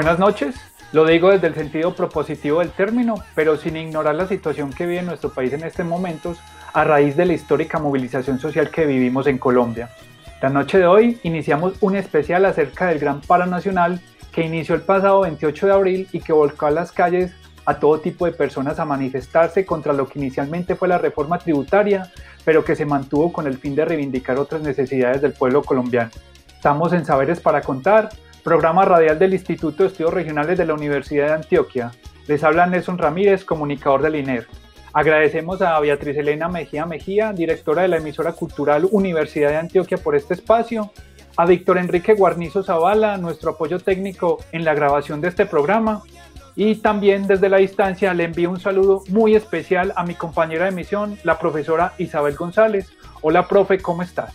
Buenas noches. Lo digo desde el sentido propositivo del término, pero sin ignorar la situación que vive nuestro país en estos momentos a raíz de la histórica movilización social que vivimos en Colombia. La noche de hoy iniciamos un especial acerca del Gran Paro Nacional que inició el pasado 28 de abril y que volcó a las calles a todo tipo de personas a manifestarse contra lo que inicialmente fue la reforma tributaria, pero que se mantuvo con el fin de reivindicar otras necesidades del pueblo colombiano. Estamos en Saberes para Contar, programa radial del Instituto de Estudios Regionales de la Universidad de Antioquia. Les habla Nelson Ramírez, comunicador del INER. Agradecemos a Beatriz Elena Mejía Mejía, directora de la emisora cultural Universidad de Antioquia, por este espacio. A Víctor Enrique Guarnizo Zavala, nuestro apoyo técnico en la grabación de este programa. Y también desde la distancia le envío un saludo muy especial a mi compañera de emisión, la profesora Isabel González. Hola, profe, ¿cómo estás?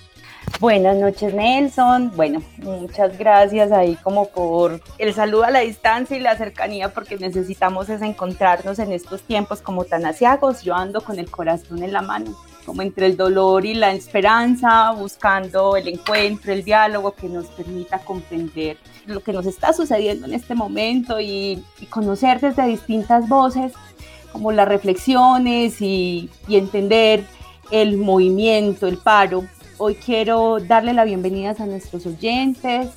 Buenas noches Nelson, bueno, muchas gracias ahí como por el saludo a la distancia y la cercanía porque necesitamos es encontrarnos en estos tiempos como tan asiagos, yo ando con el corazón en la mano, como entre el dolor y la esperanza, buscando el encuentro, el diálogo que nos permita comprender lo que nos está sucediendo en este momento y, conocer desde distintas voces como las reflexiones y, y entender el movimiento, el paro Hoy quiero darle la bienvenida a nuestros oyentes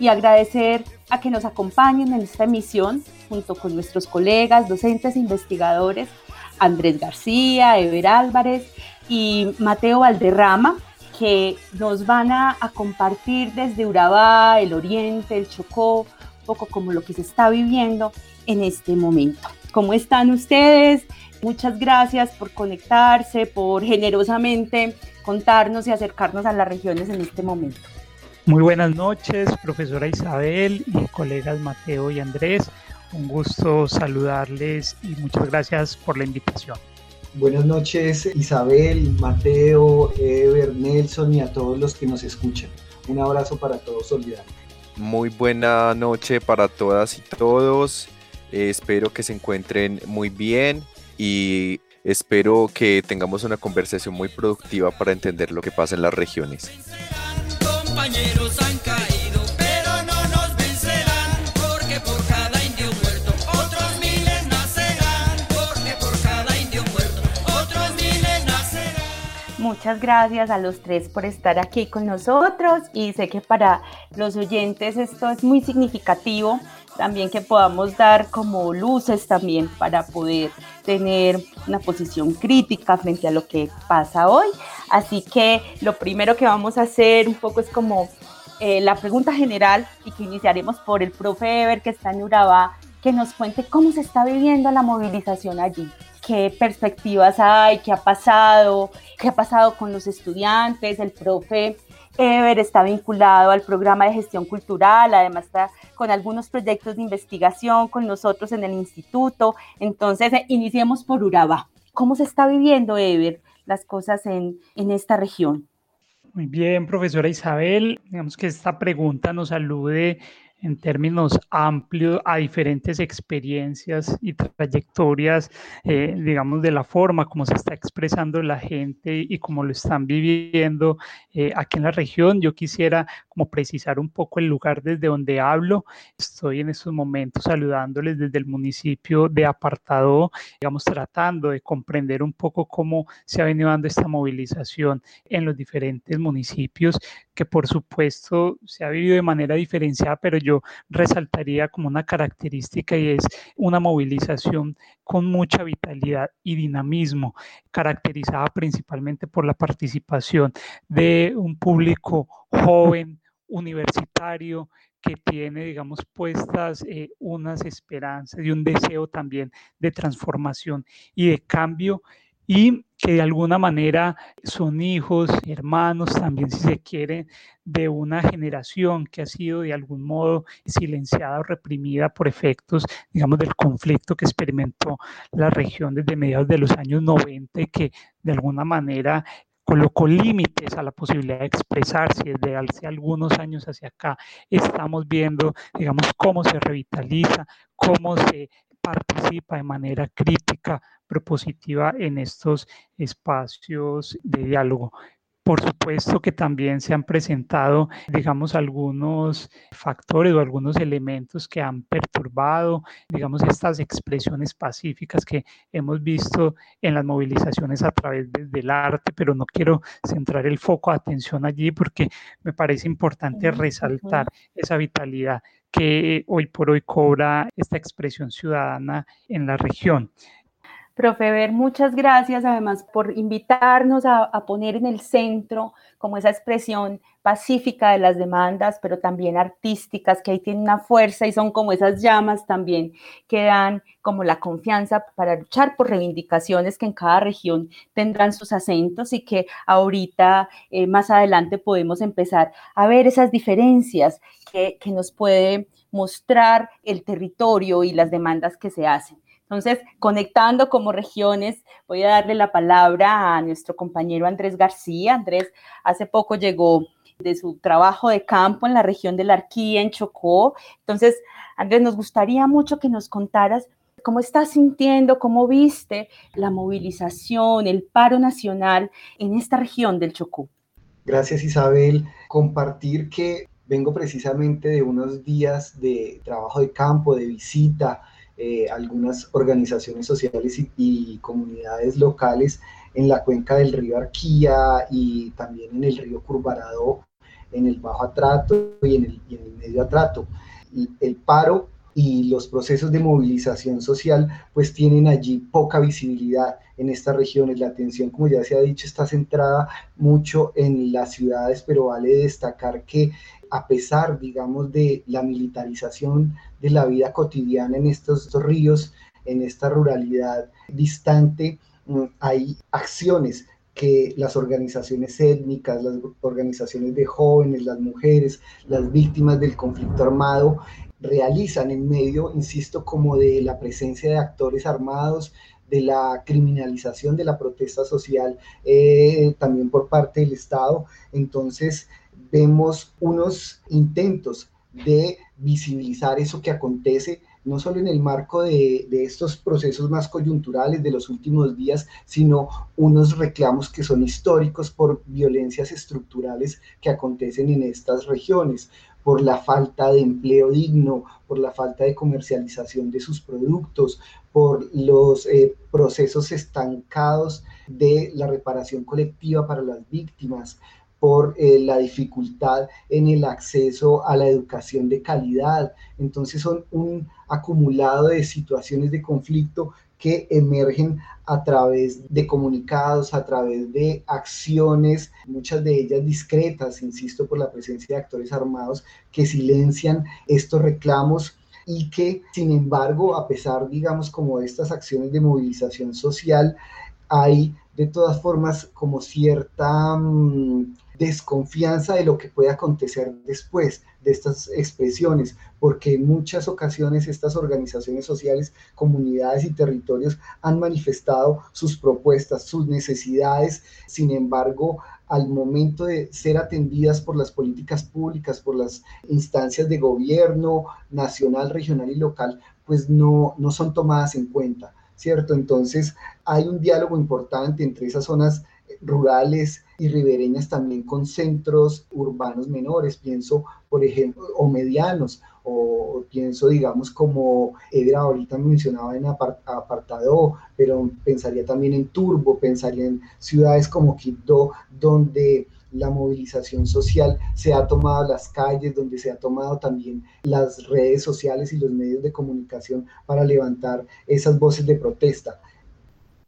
y agradecer a que nos acompañen en esta emisión junto con nuestros colegas, docentes e investigadores, Andrés García, Ever Álvarez y Mateo Valderrama, que nos van a, compartir desde Urabá, el Oriente, el Chocó, un poco como lo que se está viviendo en este momento. ¿Cómo están ustedes? Muchas gracias por conectarse, por generosamente contarnos y acercarnos a las regiones en este momento. Muy buenas noches, profesora Isabel y colegas Mateo y Andrés. Un gusto saludarles y muchas gracias por la invitación. Buenas noches Isabel, Mateo, Ever, Nelson y a todos los que nos escuchan. Un abrazo para todos solidarios. Muy buena noche para todas y todos. Eh, espero que se encuentren muy bien y Espero que tengamos una conversación muy productiva para entender lo que pasa en las regiones. Muchas gracias a los tres por estar aquí con nosotros y sé que para los oyentes esto es muy significativo también que podamos dar como luces también para poder tener una posición crítica frente a lo que pasa hoy. Así que lo primero que vamos a hacer un poco es como eh, la pregunta general y que iniciaremos por el profe Ever que está en Urabá, que nos cuente cómo se está viviendo la movilización allí. Qué perspectivas hay, qué ha pasado, qué ha pasado con los estudiantes, el profe Ever está vinculado al programa de gestión cultural, además está con algunos proyectos de investigación con nosotros en el instituto. Entonces, eh, iniciemos por Urabá. ¿Cómo se está viviendo, Ever, las cosas en, en esta región? Muy bien, profesora Isabel. Digamos que esta pregunta nos alude en términos amplios a diferentes experiencias y trayectorias, eh, digamos, de la forma como se está expresando la gente y cómo lo están viviendo eh, aquí en la región. Yo quisiera como precisar un poco el lugar desde donde hablo. Estoy en estos momentos saludándoles desde el municipio de Apartado, digamos, tratando de comprender un poco cómo se ha venido dando esta movilización en los diferentes municipios, que por supuesto se ha vivido de manera diferenciada, pero yo resaltaría como una característica y es una movilización con mucha vitalidad y dinamismo, caracterizada principalmente por la participación de un público joven, universitario, que tiene, digamos, puestas eh, unas esperanzas y un deseo también de transformación y de cambio y que de alguna manera son hijos, hermanos, también si se quiere, de una generación que ha sido de algún modo silenciada o reprimida por efectos, digamos, del conflicto que experimentó la región desde mediados de los años 90 y que de alguna manera colocó límites a la posibilidad de expresarse desde hace algunos años hacia acá. Estamos viendo, digamos, cómo se revitaliza, cómo se participa de manera crítica, propositiva en estos espacios de diálogo. Por supuesto que también se han presentado, digamos, algunos factores o algunos elementos que han perturbado, digamos, estas expresiones pacíficas que hemos visto en las movilizaciones a través del arte, pero no quiero centrar el foco de atención allí porque me parece importante resaltar esa vitalidad que hoy por hoy cobra esta expresión ciudadana en la región. Profe Ver, muchas gracias además por invitarnos a, poner en el centro como esa expresión pacífica de las demandas, pero también artísticas, que ahí tienen una fuerza y son como esas llamas también que dan como la confianza para luchar por reivindicaciones que en cada región tendrán sus acentos y que ahorita eh, más adelante podemos empezar a ver esas diferencias que nos puede mostrar el territorio y las demandas que se hacen. Entonces, conectando como regiones, voy a darle la palabra a nuestro compañero Andrés García. Andrés hace poco llegó de su trabajo de campo en la región de la Arquía, en Chocó. Entonces, Andrés, nos gustaría mucho que nos contaras cómo estás sintiendo, cómo viste la movilización, el paro nacional en esta región del Chocó. Gracias, Isabel. Compartir que vengo precisamente de unos días de trabajo de campo, de visita eh, algunas organizaciones sociales y, comunidades locales en la cuenca del río Arquía y también en el río Curvarado, en el Bajo Atrato y en el, Medio Atrato. el paro y los procesos de movilización social pues tienen allí poca visibilidad en estas regiones. La atención, como ya se ha dicho, está centrada mucho en las ciudades, pero vale destacar que a pesar, digamos, de la militarización de la vida cotidiana en estos, ríos, en esta ruralidad distante, mm, hay acciones que las organizaciones étnicas, las organizaciones de jóvenes, las mujeres, las víctimas del conflicto armado realizan en medio, insisto, como de la presencia de actores armados, de la criminalización de la protesta social eh, también por parte del Estado. Entonces, vemos unos intentos de visibilizar eso que acontece no solo en el marco de, estos procesos más coyunturales de los últimos días, sino unos reclamos que son históricos por violencias estructurales que acontecen en estas regiones, por la falta de empleo digno, por la falta de comercialización de sus productos, por los eh, procesos estancados de la reparación colectiva para las víctimas, por eh, la dificultad en el acceso a la educación de calidad. Entonces son un acumulado de situaciones de conflicto que emergen a través de comunicados, a través de acciones, muchas de ellas discretas, insisto, por la presencia de actores armados que silencian estos reclamos y que, sin embargo, a pesar, digamos, como de estas acciones de movilización social, hay de todas formas como cierta mm, desconfianza de lo que puede acontecer después de estas expresiones, porque en muchas ocasiones estas organizaciones sociales, comunidades y territorios han manifestado sus propuestas, sus necesidades, sin embargo, al momento de ser atendidas por las políticas públicas, por las instancias de gobierno nacional, regional y local, pues no, no son tomadas en cuenta, ¿cierto? Entonces hay un diálogo importante entre esas zonas rurales y ribereñas también con centros urbanos menores, pienso, por ejemplo, o medianos, o pienso, digamos, como Edra ahorita mencionaba en apartado, pero pensaría también en Turbo, pensaría en ciudades como Quito, donde la movilización social se ha tomado las calles, donde se ha tomado también las redes sociales y los medios de comunicación para levantar esas voces de protesta.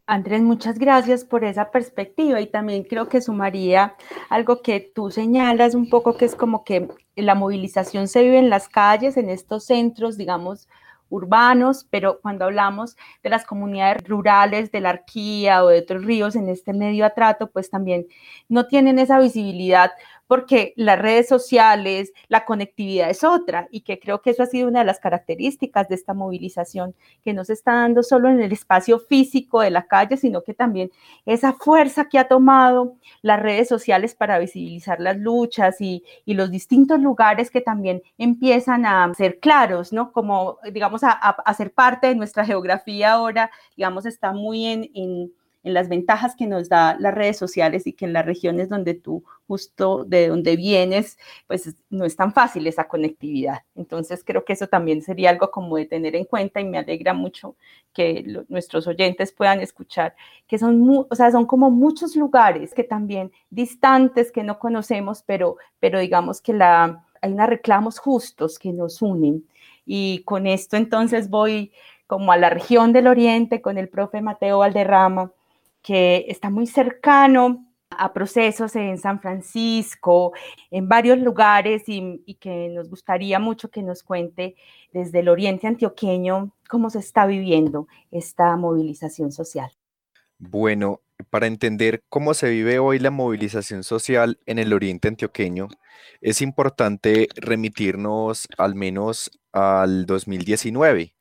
Andrés, muchas gracias por esa perspectiva y también creo que sumaría algo que tú señalas un poco que es como que la movilización se vive en las calles, en estos centros, digamos, urbanos, pero cuando hablamos de las comunidades rurales de la Arquía o de otros ríos en este medio atrato, pues también no tienen esa visibilidad porque las redes sociales, la conectividad es otra y que creo que eso ha sido una de las características de esta movilización, que no se está dando solo en el espacio físico de la calle, sino que también esa fuerza que ha tomado las redes sociales para visibilizar las luchas y, los distintos lugares que también empiezan a ser claros, ¿no? Como, digamos, a, ser parte de nuestra geografía ahora, digamos, está muy en en las ventajas que nos da las redes sociales y que en las regiones donde tú justo de donde vienes, pues no es tan fácil esa conectividad. Entonces creo que eso también sería algo como de tener en cuenta y me alegra mucho que nuestros oyentes puedan escuchar que son, o sea, son como muchos lugares que también distantes que no conocemos, pero, pero digamos que la, hay unos reclamos justos que nos unen. Y con esto entonces voy como a la región del Oriente con el profe Mateo Valderrama que está muy cercano a procesos en San Francisco, en varios lugares y, que nos gustaría mucho que nos cuente desde el oriente antioqueño cómo se está viviendo esta movilización social. Bueno, para entender cómo se vive hoy la movilización social en el oriente antioqueño, es importante remitirnos al menos al 2019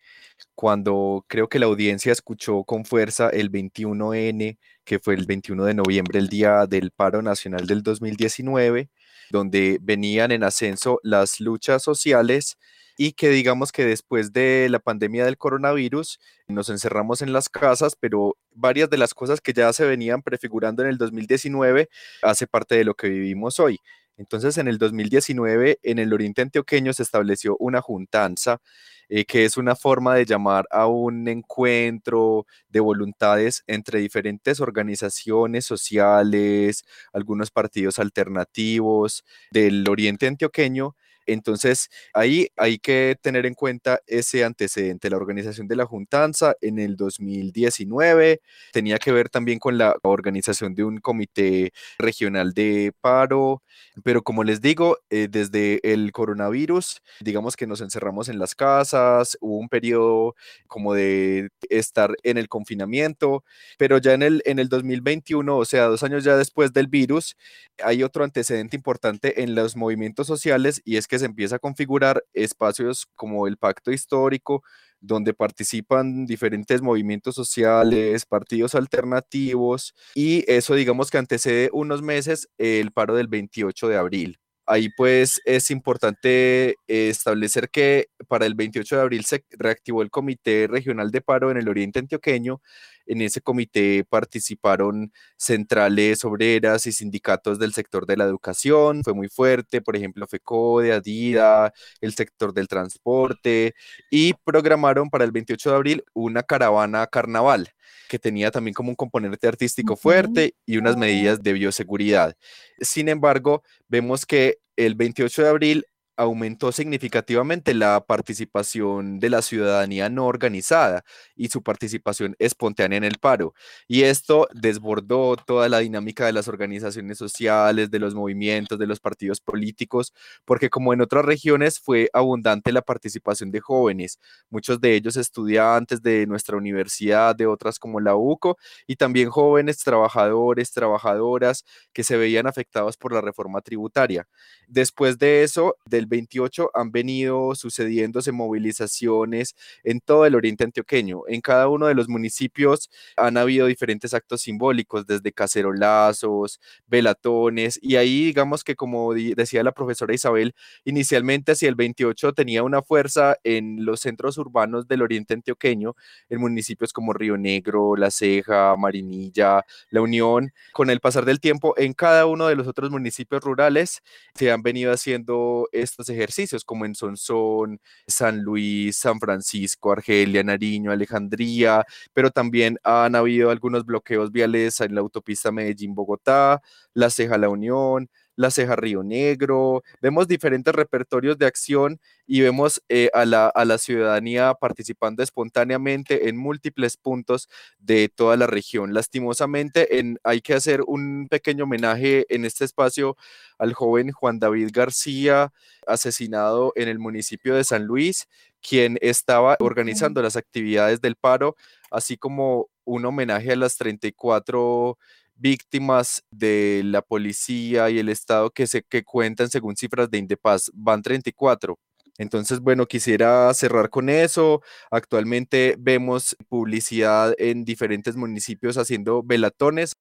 cuando creo que la audiencia escuchó con fuerza el 21N, que fue el 21 de noviembre, el día del paro nacional del 2019, donde venían en ascenso las luchas sociales y que digamos que después de la pandemia del coronavirus nos encerramos en las casas, pero varias de las cosas que ya se venían prefigurando en el 2019 hace parte de lo que vivimos hoy. Entonces, en el 2019, en el Oriente Antioqueño se estableció una juntanza eh, que es una forma de llamar a un encuentro de voluntades entre diferentes organizaciones sociales, algunos partidos alternativos del oriente antioqueño entonces, ahí hay que tener en cuenta ese antecedente. La organización de la Juntanza en el 2019 tenía que ver también con la organización de un comité regional de paro, pero como les digo, eh, desde el coronavirus, digamos que nos encerramos en las casas, hubo un periodo como de estar en el confinamiento, pero ya en el, en el 2021, o sea, dos años ya después del virus, hay otro antecedente importante en los movimientos sociales y es que se empieza a configurar espacios como el pacto histórico, donde participan diferentes movimientos sociales, partidos alternativos, y eso digamos que antecede unos meses el paro del 28 de abril. Ahí pues es importante establecer que para el 28 de abril se reactivó el Comité Regional de Paro en el Oriente Antioqueño. En ese comité participaron centrales obreras y sindicatos del sector de la educación. Fue muy fuerte, por ejemplo, FECODE, ADIDA, el sector del transporte y programaron para el 28 de abril una caravana carnaval que tenía también como un componente artístico fuerte y unas medidas de bioseguridad. Sin embargo, vemos que el 28 de abril aumentó significativamente la participación de la ciudadanía no organizada y su participación espontánea en el paro. Y esto desbordó toda la dinámica de las organizaciones sociales, de los movimientos, de los partidos políticos, porque como en otras regiones fue abundante la participación de jóvenes, muchos de ellos estudiantes de nuestra universidad, de otras como la UCO, y también jóvenes trabajadores, trabajadoras que se veían afectados por la reforma tributaria. Después de eso, del 28 han venido sucediéndose movilizaciones en todo el oriente antioqueño. En cada uno de los municipios han habido diferentes actos simbólicos, desde cacerolazos, velatones, y ahí digamos que como decía la profesora Isabel, inicialmente hacia el 28 tenía una fuerza en los centros urbanos del oriente antioqueño, en municipios como Río Negro, La Ceja, Marinilla, La Unión. Con el pasar del tiempo, en cada uno de los otros municipios rurales se han venido haciendo estos ejercicios, como en Sonsón, San Luis, San Francisco, Argelia, Nariño, Alejandría, pero también han habido algunos bloqueos viales en la autopista Medellín-Bogotá, La Ceja La Unión, la Ceja Río Negro, vemos diferentes repertorios de acción y vemos eh, a, la, a, la, ciudadanía participando espontáneamente en múltiples puntos de toda la región. Lastimosamente, en, hay que hacer un pequeño homenaje en este espacio al joven Juan David García, asesinado en el municipio de San Luis, quien estaba organizando las actividades del paro, así como un homenaje a las 34 víctimas de la policía y el Estado que, se, que cuentan según cifras de Indepaz. Van 34. Entonces, bueno, quisiera cerrar con eso. Actualmente vemos publicidad en diferentes municipios haciendo velatones.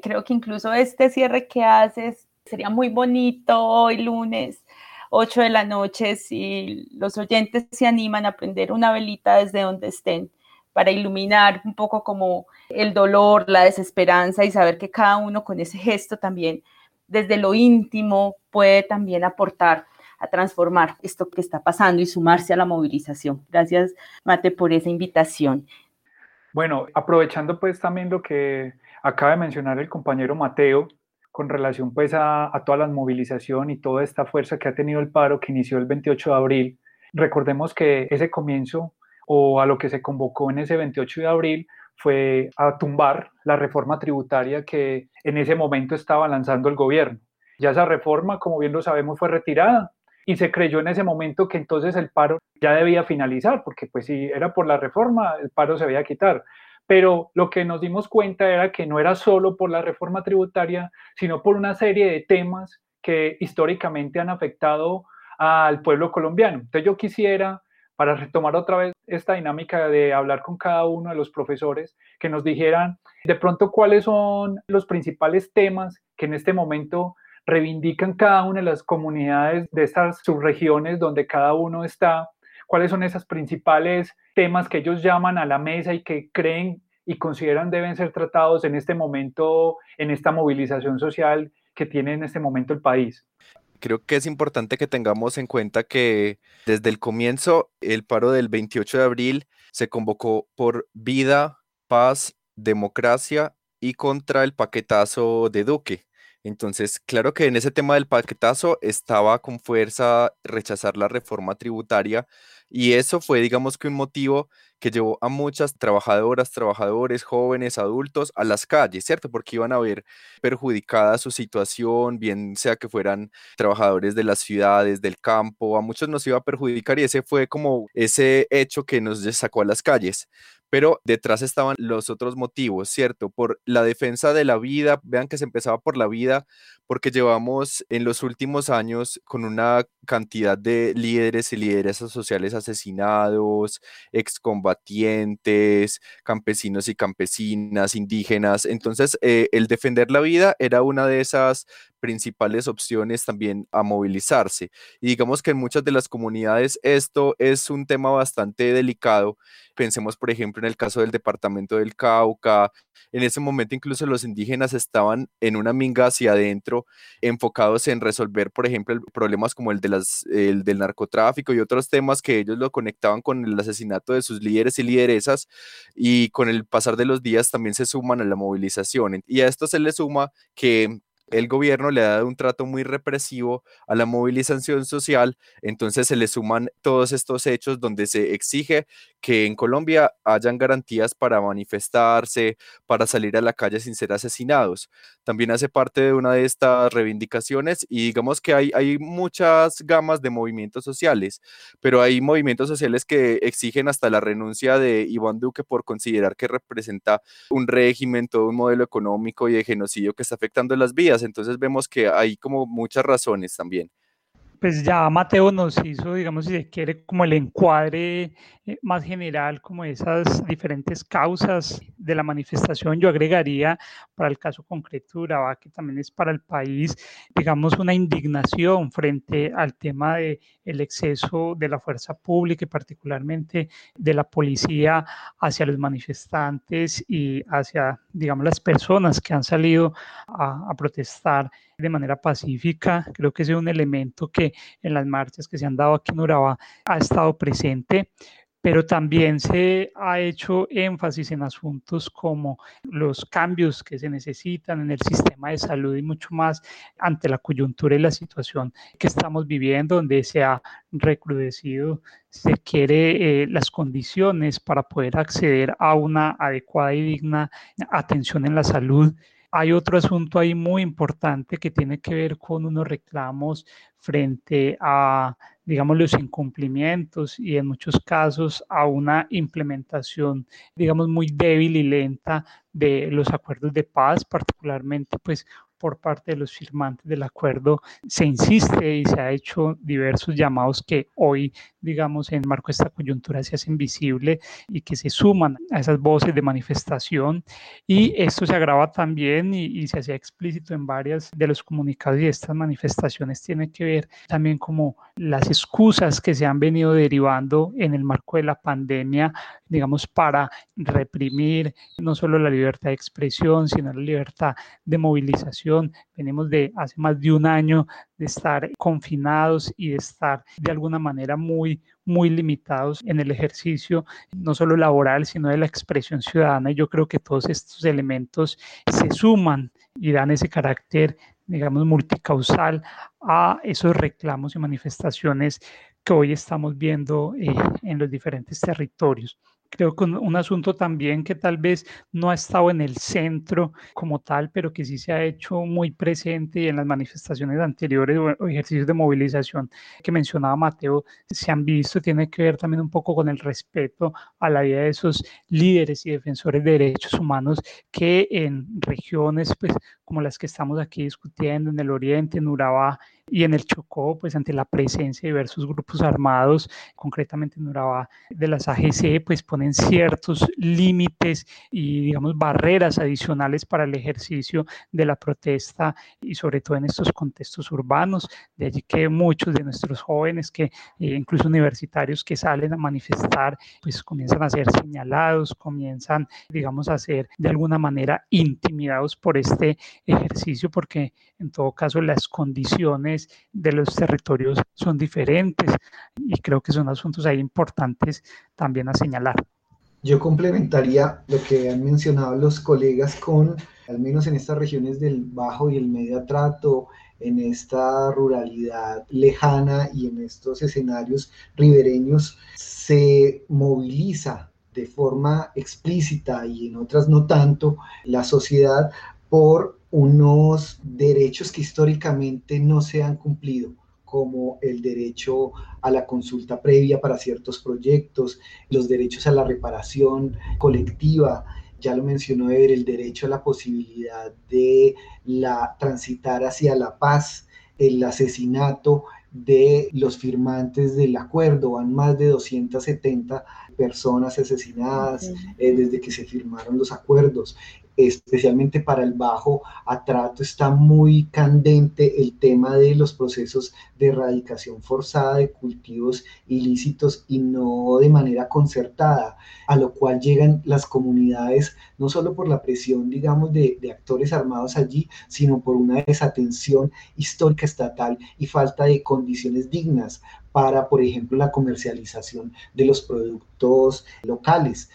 Creo que incluso este cierre que haces sería muy bonito hoy lunes, 8 de la noche, si los oyentes se animan a prender una velita desde donde estén para iluminar un poco como el dolor, la desesperanza y saber que cada uno con ese gesto también desde lo íntimo puede también aportar a transformar esto que está pasando y sumarse a la movilización. Gracias, Mate, por esa invitación. Bueno, aprovechando pues también lo que acaba de mencionar el compañero Mateo con relación pues a, a toda la movilización y toda esta fuerza que ha tenido el paro que inició el 28 de abril, recordemos que ese comienzo o a lo que se convocó en ese 28 de abril fue a tumbar la reforma tributaria que en ese momento estaba lanzando el gobierno. Ya esa reforma, como bien lo sabemos, fue retirada y se creyó en ese momento que entonces el paro ya debía finalizar, porque pues si era por la reforma, el paro se veía quitar. Pero lo que nos dimos cuenta era que no era solo por la reforma tributaria, sino por una serie de temas que históricamente han afectado al pueblo colombiano. Entonces yo quisiera para retomar otra vez esta dinámica de hablar con cada uno de los profesores, que nos dijeran de pronto cuáles son los principales temas que en este momento reivindican cada una de las comunidades de estas subregiones donde cada uno está, cuáles son esos principales temas que ellos llaman a la mesa y que creen y consideran deben ser tratados en este momento, en esta movilización social que tiene en este momento el país creo que es importante que tengamos en cuenta que desde el comienzo, el paro del 28 de abril se convocó por vida, paz, democracia y contra el paquetazo de Duque. Entonces, claro que en ese tema del paquetazo estaba con fuerza rechazar la reforma tributaria y eso fue, digamos que un motivo que llevó a muchas trabajadoras, trabajadores, jóvenes, adultos a las calles, ¿cierto? Porque iban a ver perjudicada su situación, bien sea que fueran trabajadores de las ciudades, del campo, a muchos nos iba a perjudicar y ese fue como ese hecho que nos sacó a las calles pero detrás estaban los otros motivos, ¿cierto? Por la defensa de la vida, vean que se empezaba por la vida, porque llevamos en los últimos años con una cantidad de líderes y lideresas sociales asesinados, excombatientes, campesinos y campesinas, indígenas. Entonces, eh, el defender la vida era una de esas principales opciones también a movilizarse. Y digamos que en muchas de las comunidades esto es un tema bastante delicado. Pensemos, por ejemplo, en el caso del departamento del Cauca. En ese momento incluso los indígenas estaban en una minga hacia adentro, enfocados en resolver, por ejemplo, problemas como el, de del narcotráfico y otros temas que ellos lo conectaban con el asesinato de sus líderes y lideresas. Y con el pasar de los días también se suman a la movilización. Y a esto se le suma que el gobierno le ha dado un trato muy represivo a la movilización social, entonces se le suman todos estos hechos donde se exige que en Colombia hayan garantías para manifestarse, para salir a la calle sin ser asesinados. También hace parte de una de estas reivindicaciones y digamos que hay, hay muchas gamas de movimientos sociales, pero hay movimientos sociales que exigen hasta la renuncia de Iván Duque por considerar que representa un régimen, todo un modelo económico y de genocidio que está afectando las vías entonces vemos que hay como muchas razones también pues ya Mateo nos hizo, digamos, si se quiere, como el encuadre eh, más general, como esas diferentes causas de la manifestación. Yo agregaría, para el caso concreto de Urabá, que también es para el país, digamos, una indignación frente al tema del el exceso de la fuerza pública y particularmente de la policía hacia los manifestantes y hacia, digamos, las personas que han salido a, a protestar de manera pacífica. Creo que ese es un elemento que en las marchas que se han dado aquí en Urabá ha estado presente pero también se ha hecho énfasis en asuntos como los cambios que se necesitan en el sistema de salud y mucho más ante la coyuntura y la situación que estamos viviendo, donde se ha recrudecido, se quiere eh, las condiciones para poder acceder a una adecuada y digna atención en la salud hay otro asunto ahí muy importante que tiene que ver con unos reclamos frente a, digamos, los incumplimientos y en muchos casos a una implementación, digamos, muy débil y lenta de los acuerdos de paz, particularmente pues por parte de los firmantes del acuerdo se insiste y se ha hecho diversos llamados que hoy, digamos, en marco de esta coyuntura se hacen visibles y que se suman a esas voces de manifestación. Y esto se agrava también y, y se hacía explícito en varias de los comunicados y estas manifestaciones tienen que ver también como las excusas que se han venido derivando en el marco de la pandemia, digamos, para reprimir no solo la libertad de expresión, sino la libertad de movilización venimos de hace más de un año de estar confinados y de estar de alguna manera muy, muy limitados en el ejercicio, no solo laboral, sino de la expresión ciudadana. Y yo creo que todos estos elementos se suman y dan ese carácter, digamos, multicausal a esos reclamos y manifestaciones que hoy estamos viendo eh, en los diferentes territorios creo que un, asunto también que tal vez no ha estado en el centro como tal, pero que sí se ha hecho muy presente y en las manifestaciones anteriores o, ejercicios de movilización que mencionaba Mateo se han visto, tiene que ver también un poco con el respeto a la vida de esos líderes y defensores de derechos humanos que en regiones pues, como las que estamos aquí discutiendo, en el oriente, en Urabá, y en el Chocó, pues ante la presencia de diversos grupos armados, concretamente en Urabá de las AGC, pues ponen ciertos límites y digamos barreras adicionales para el ejercicio de la protesta y sobre todo en estos contextos urbanos, de allí que muchos de nuestros jóvenes, que eh, incluso universitarios que salen a manifestar, pues comienzan a ser señalados, comienzan, digamos, a ser de alguna manera intimidados por este ejercicio, porque en todo caso las condiciones de los territorios son diferentes y creo que son asuntos ahí importantes también a señalar. Yo complementaría lo que han mencionado los colegas con, al menos en estas regiones del Bajo y el Medio Atrato, en esta ruralidad lejana y en estos escenarios ribereños, se moviliza de forma explícita y en otras no tanto la sociedad por unos derechos que históricamente no se han cumplido como el derecho a la consulta previa para ciertos proyectos, los derechos a la reparación colectiva, ya lo mencionó Ever, el derecho a la posibilidad de la, transitar hacia la paz, el asesinato de los firmantes del acuerdo, van más de 270 personas asesinadas eh, desde que se firmaron los acuerdos especialmente para el bajo atrato, está muy candente el tema de los procesos de erradicación forzada de cultivos ilícitos y no de manera concertada, a lo cual llegan las comunidades no solo por la presión, digamos, de, de actores armados allí, sino por una desatención histórica estatal y falta de condiciones dignas para, por ejemplo, la comercialización de los productos locales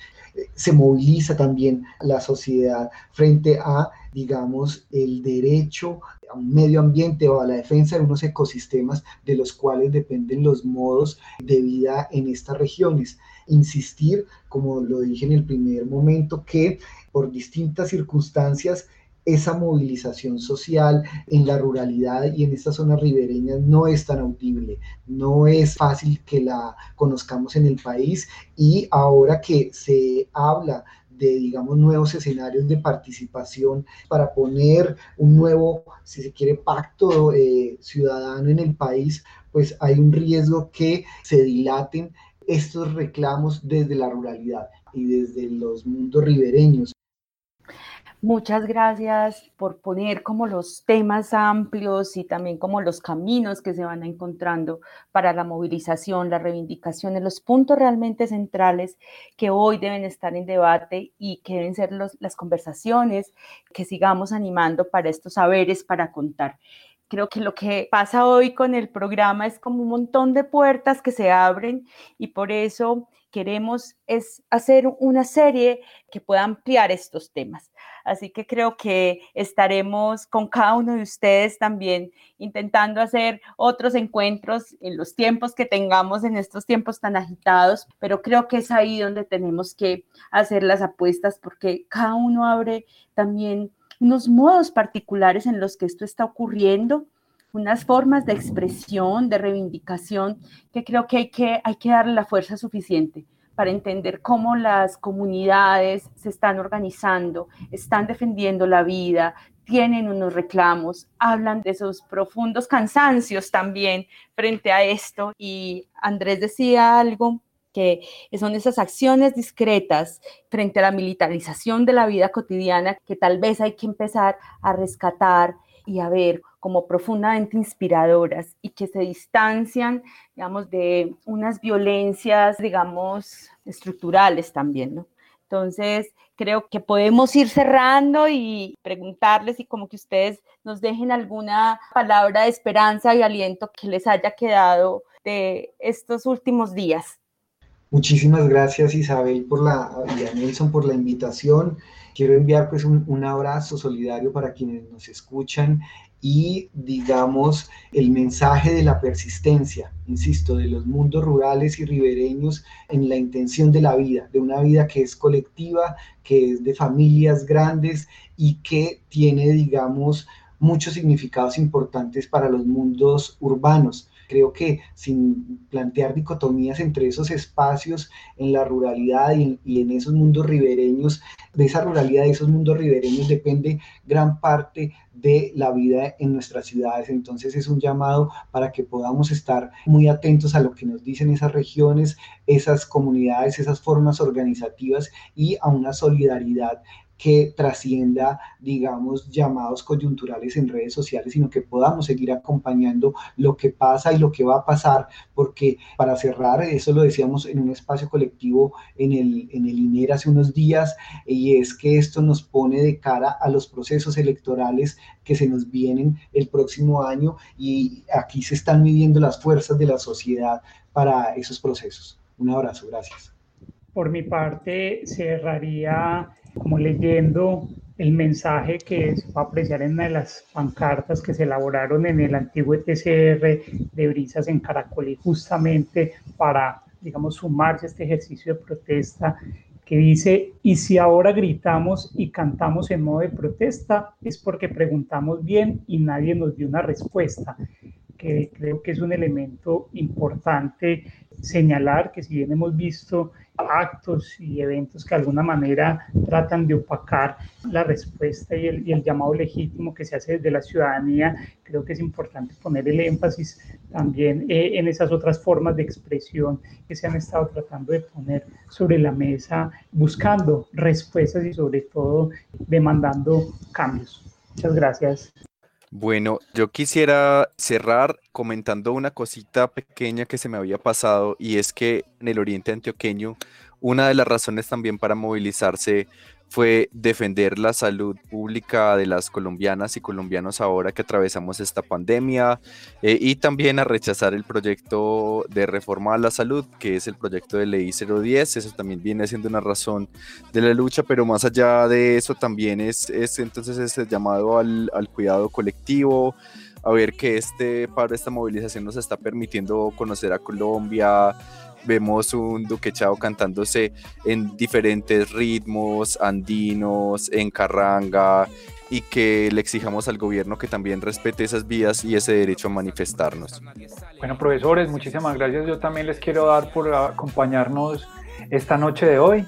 se moviliza también la sociedad frente a, digamos, el derecho a un medio ambiente o a la defensa de unos ecosistemas de los cuales dependen los modos de vida en estas regiones. Insistir, como lo dije en el primer momento, que por distintas circunstancias esa movilización social en la ruralidad y en estas zonas ribereñas no es tan audible, no es fácil que la conozcamos en el país y ahora que se habla de, digamos, nuevos escenarios de participación para poner un nuevo, si se quiere, pacto eh, ciudadano en el país, pues hay un riesgo que se dilaten estos reclamos desde la ruralidad y desde los mundos ribereños. Muchas gracias por poner como los temas amplios y también como los caminos que se van encontrando para la movilización, la reivindicación, los puntos realmente centrales que hoy deben estar en debate y que deben ser las conversaciones que sigamos animando para estos saberes para contar. Creo que lo que pasa hoy con el programa es como un montón de puertas que se abren y por eso queremos es hacer una serie que pueda ampliar estos temas. Así que creo que estaremos con cada uno de ustedes también intentando hacer otros encuentros en los tiempos que tengamos en estos tiempos tan agitados, pero creo que es ahí donde tenemos que hacer las apuestas porque cada uno abre también unos modos particulares en los que esto está ocurriendo unas formas de expresión, de reivindicación, que creo que hay que, hay que darle la fuerza suficiente para entender cómo las comunidades se están organizando, están defendiendo la vida, tienen unos reclamos, hablan de esos profundos cansancios también frente a esto. Y Andrés decía algo que son esas acciones discretas frente a la militarización de la vida cotidiana que tal vez hay que empezar a rescatar y a ver como profundamente inspiradoras y que se distancian, digamos, de unas violencias, digamos, estructurales también, ¿no? Entonces, creo que podemos ir cerrando y preguntarles y como que ustedes nos dejen alguna palabra de esperanza y aliento que les haya quedado de estos últimos días. Muchísimas gracias Isabel por la, y a Nelson por la invitación. Quiero enviar pues un, un abrazo solidario para quienes nos escuchan y digamos el mensaje de la persistencia, insisto, de los mundos rurales y ribereños en la intención de la vida, de una vida que es colectiva, que es de familias grandes y que tiene, digamos, muchos significados importantes para los mundos urbanos. Creo que sin plantear dicotomías entre esos espacios en la ruralidad y, en esos mundos ribereños, de esa ruralidad, de esos mundos ribereños depende gran parte de la vida en nuestras ciudades. Entonces es un llamado para que podamos estar muy atentos a lo que nos dicen esas regiones, esas comunidades, esas formas organizativas y a una solidaridad que trascienda, digamos, llamados coyunturales en redes sociales, sino que podamos seguir acompañando lo que pasa y lo que va a pasar, porque para cerrar, eso lo decíamos en un espacio colectivo en el, en el INER hace unos días, y es que esto nos pone de cara a los procesos electorales que se nos vienen el próximo año y aquí se están midiendo las fuerzas de la sociedad para esos procesos. Un abrazo, gracias. Por mi parte, cerraría como leyendo el mensaje que se va a apreciar en una de las pancartas que se elaboraron en el antiguo ETCR de Brisas en Caracol y justamente para, digamos, sumarse a este ejercicio de protesta que dice, y si ahora gritamos y cantamos en modo de protesta, es porque preguntamos bien y nadie nos dio una respuesta que creo que es un elemento importante señalar que si bien hemos visto actos y eventos que de alguna manera tratan de opacar la respuesta y el, llamado legítimo que se hace desde la ciudadanía, creo que es importante poner el énfasis también eh, en esas otras formas de expresión que se han estado tratando de poner sobre la mesa, buscando respuestas y sobre todo demandando cambios. Muchas gracias. Bueno, yo quisiera cerrar comentando una cosita pequeña que se me había pasado y es que en el oriente antioqueño una de las razones también para movilizarse fue defender la salud pública de las colombianas y colombianos ahora que atravesamos esta pandemia eh, y también a rechazar el proyecto de reforma a la salud, que es el proyecto de ley 010. Eso también viene siendo una razón de la lucha, pero más allá de eso también es, es entonces ese llamado al, al cuidado colectivo, a ver que este paro, esta movilización nos está permitiendo conocer a Colombia, vemos un Duque Chao cantándose en diferentes ritmos, andinos, en carranga, y que le exijamos al gobierno que también respete esas vías y ese derecho a manifestarnos. Bueno, profesores, muchísimas gracias. Yo también les quiero dar por acompañarnos esta noche de hoy.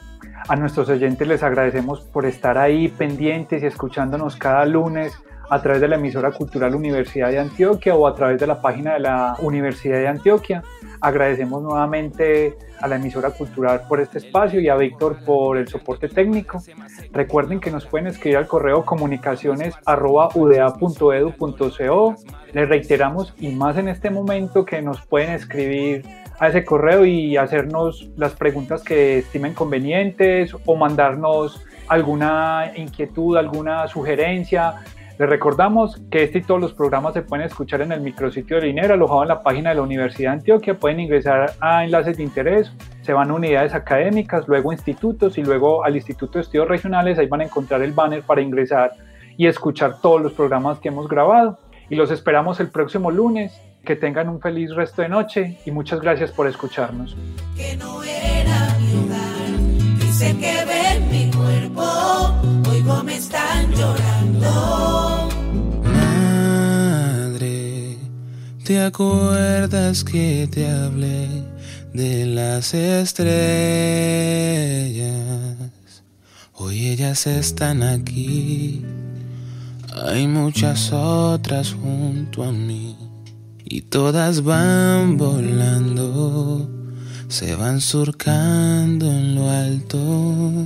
A nuestros oyentes les agradecemos por estar ahí pendientes y escuchándonos cada lunes a través de la emisora cultural Universidad de Antioquia o a través de la página de la Universidad de Antioquia. Agradecemos nuevamente a la emisora cultural por este espacio y a Víctor por el soporte técnico. Recuerden que nos pueden escribir al correo comunicaciones uda.edu.co. Les reiteramos y más en este momento que nos pueden escribir a ese correo y hacernos las preguntas que estimen convenientes o mandarnos alguna inquietud, alguna sugerencia Les recordamos que este y todos los programas se pueden escuchar en el micrositio de INER alojado en la página de la Universidad de Antioquia. Pueden ingresar a enlaces de interés, se van a unidades académicas, luego institutos y luego al Instituto de Estudios Regionales. Ahí van a encontrar el banner para ingresar y escuchar todos los programas que hemos grabado. Y los esperamos el próximo lunes. Que tengan un feliz resto de noche y muchas gracias por escucharnos. Que no era mi hogar, dice que ven mi cuerpo, oigo me están llorando. Madre, ¿te acuerdas que te hablé de las estrellas? Hoy ellas están aquí, hay muchas otras junto a mí y todas van volando, se van surcando en lo alto.